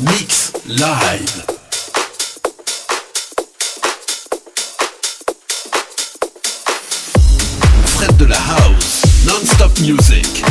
Mix Live. Fred de la House, non-stop music.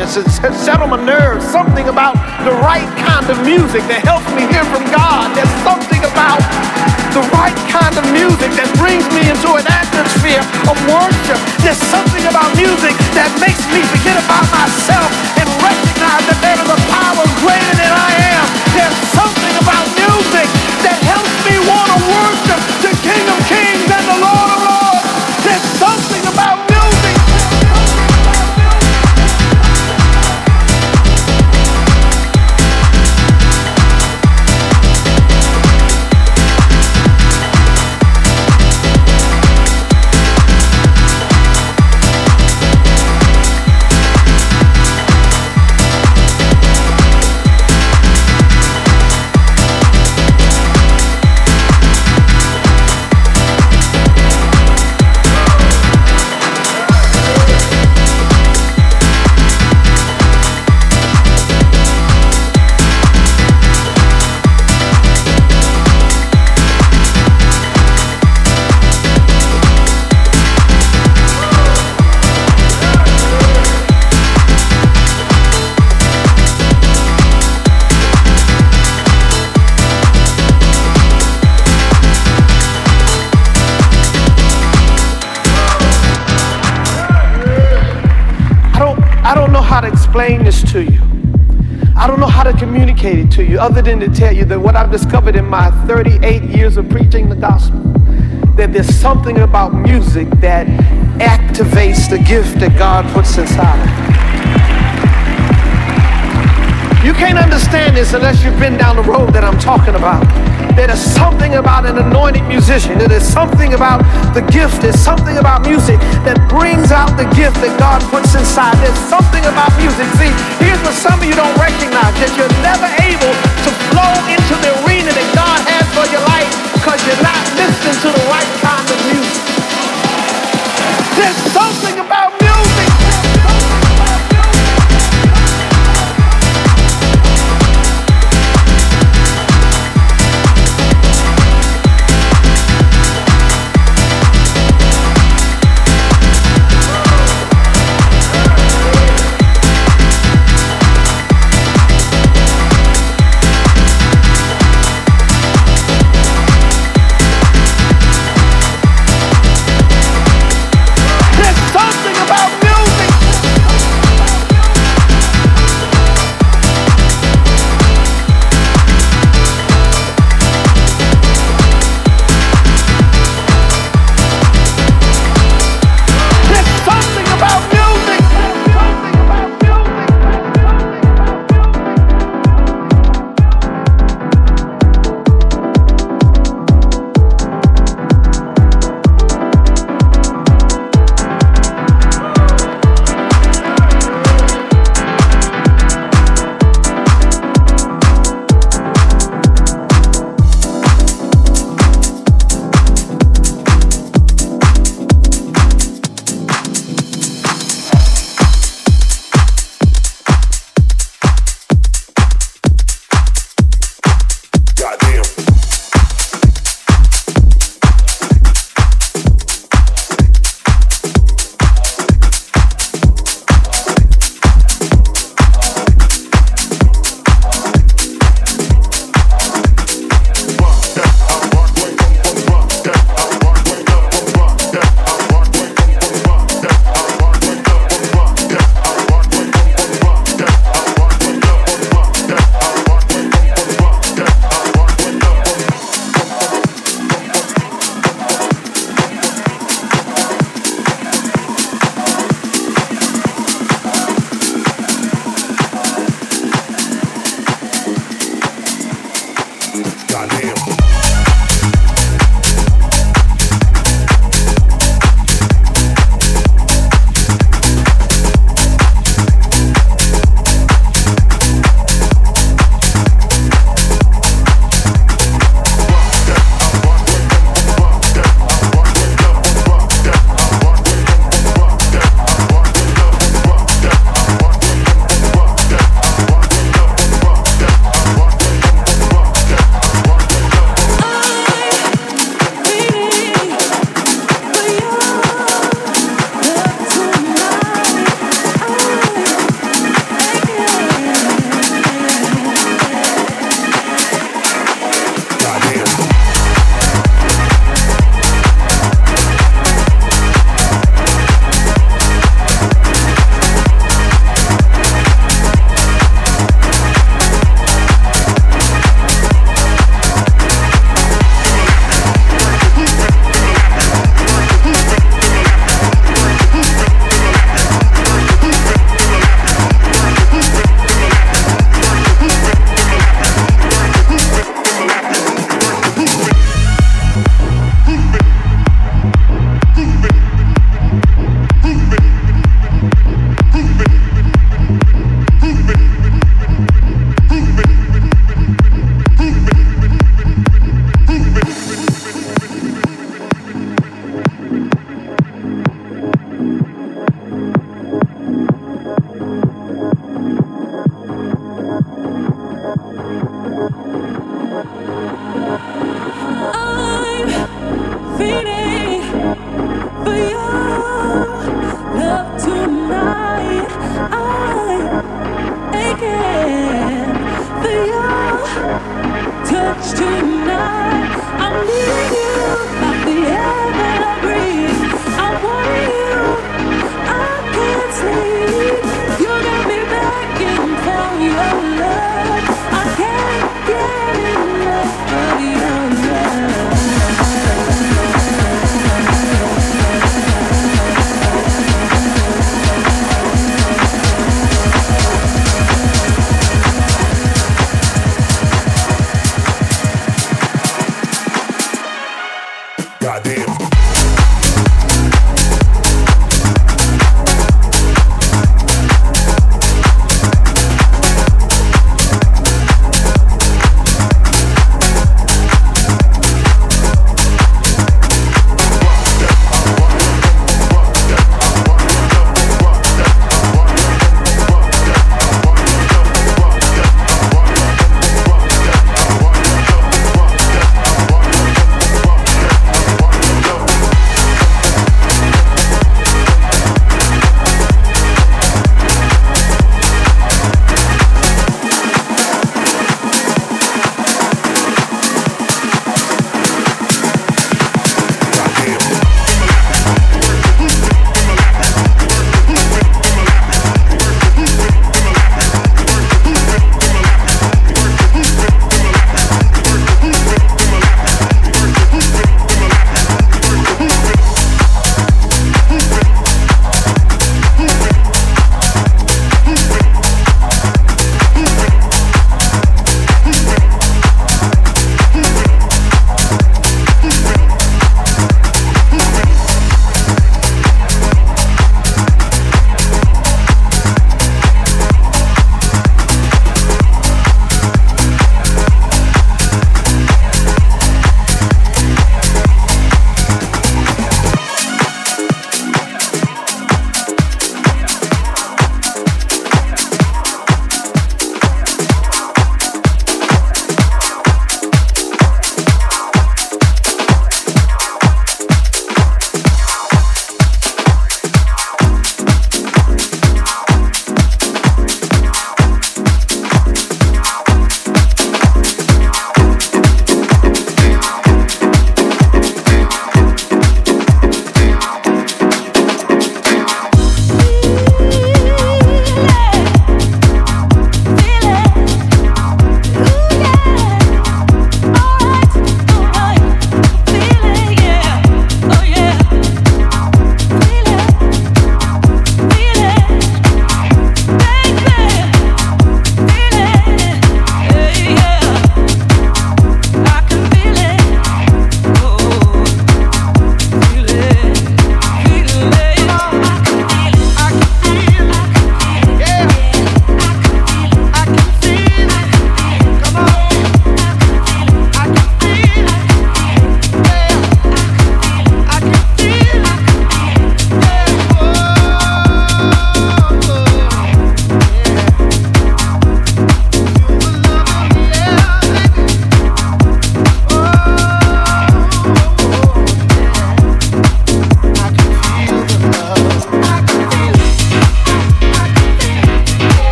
Conscience and settle my nerves. Something about the right kind of music that helps me hear from God. There's something about the right kind of music that brings me into an atmosphere of worship. There's something about music that makes me forget about myself and recognize that there is a power greater than I am. There's something about music that helps me want to worship the King of Kings and to you other than to tell you that what I've discovered in my 38 years of preaching the gospel, that there's something about music that activates the gift that God puts inside of you. You can't understand this unless you've been down the road that I'm talking about. There is something about an anointed musician. There is something about the gift. There's something about music that brings out the gift that God puts inside. There's something about music. See, here's what some of you don't recognize that you're never able to flow into the arena that God has for your life because you're not listening to the right kind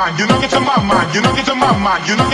mind, you know get to my mind, you know get to my mind, you know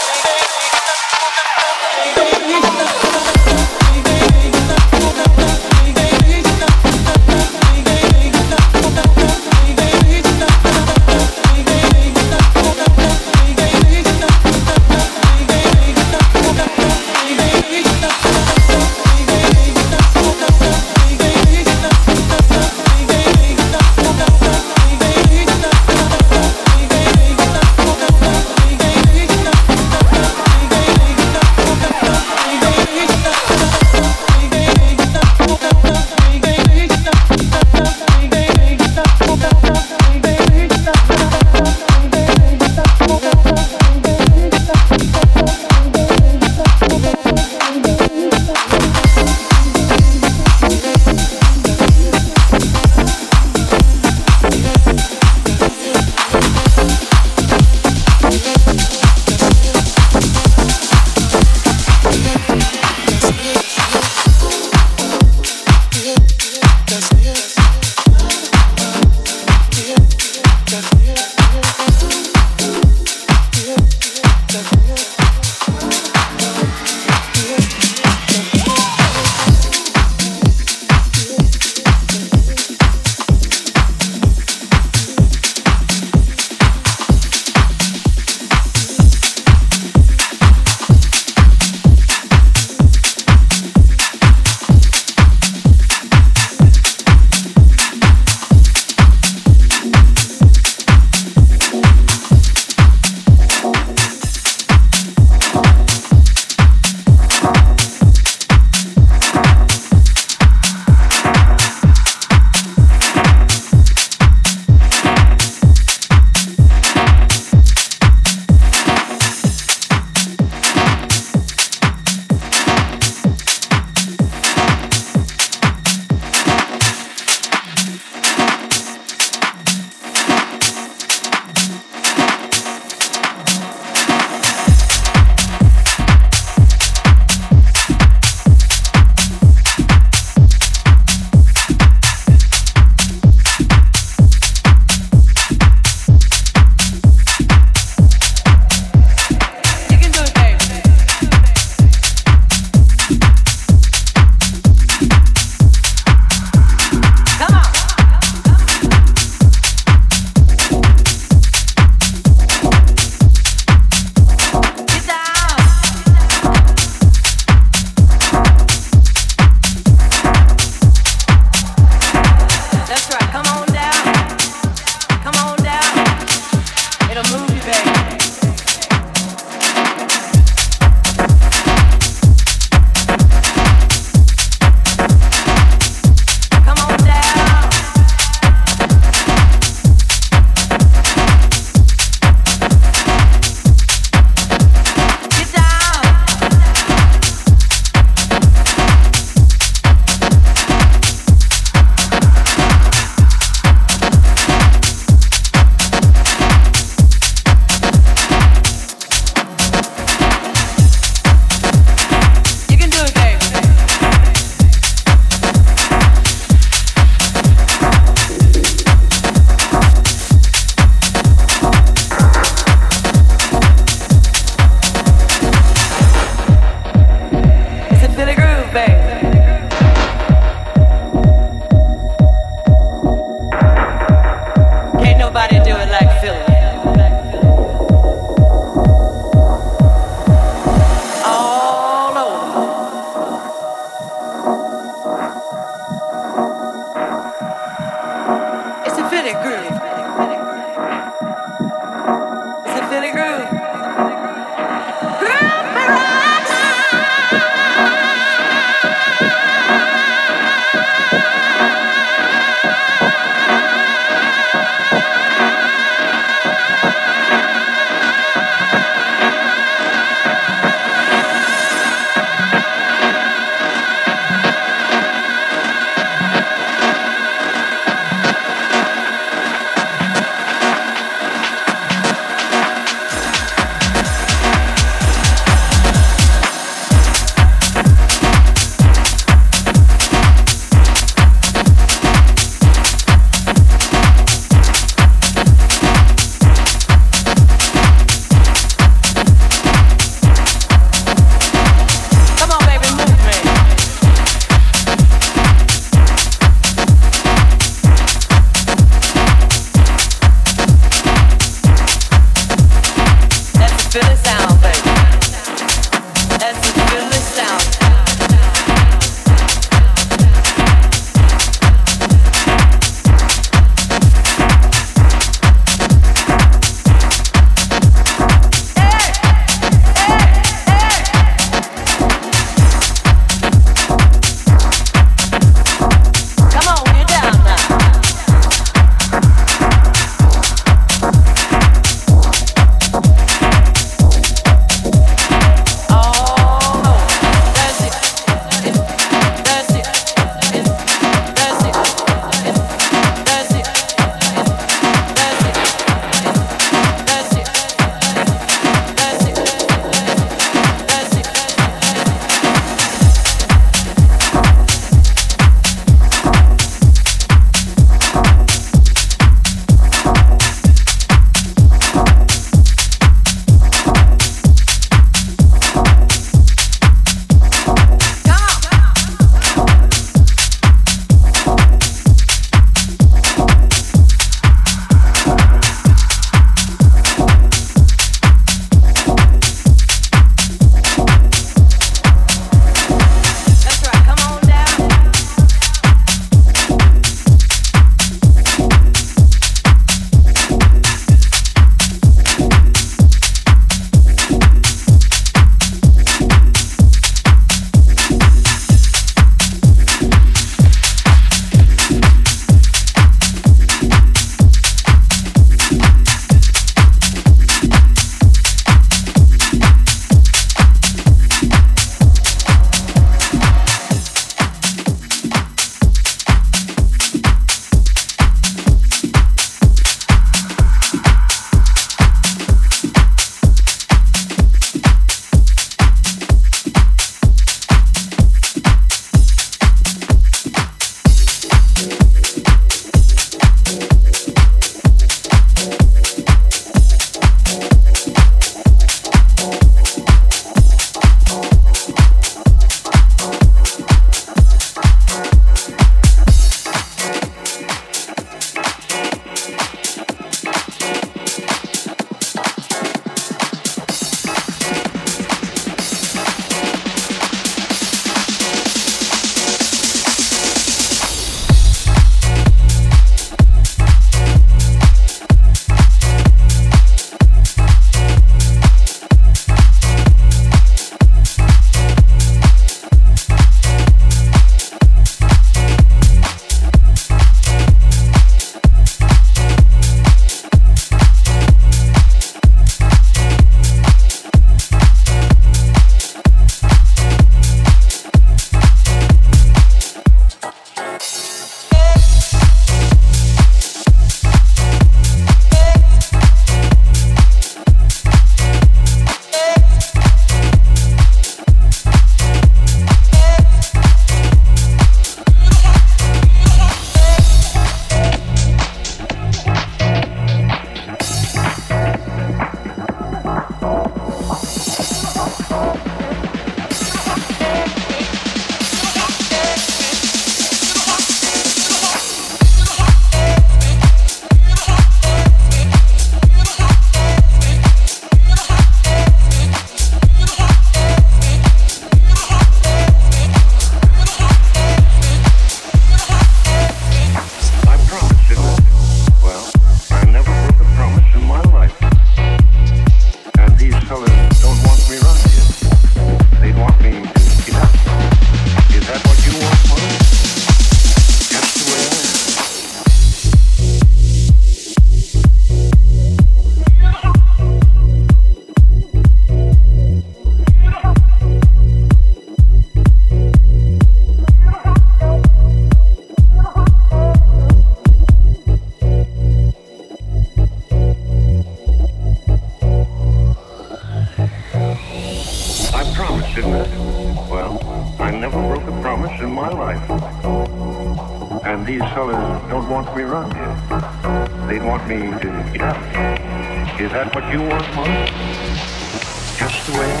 get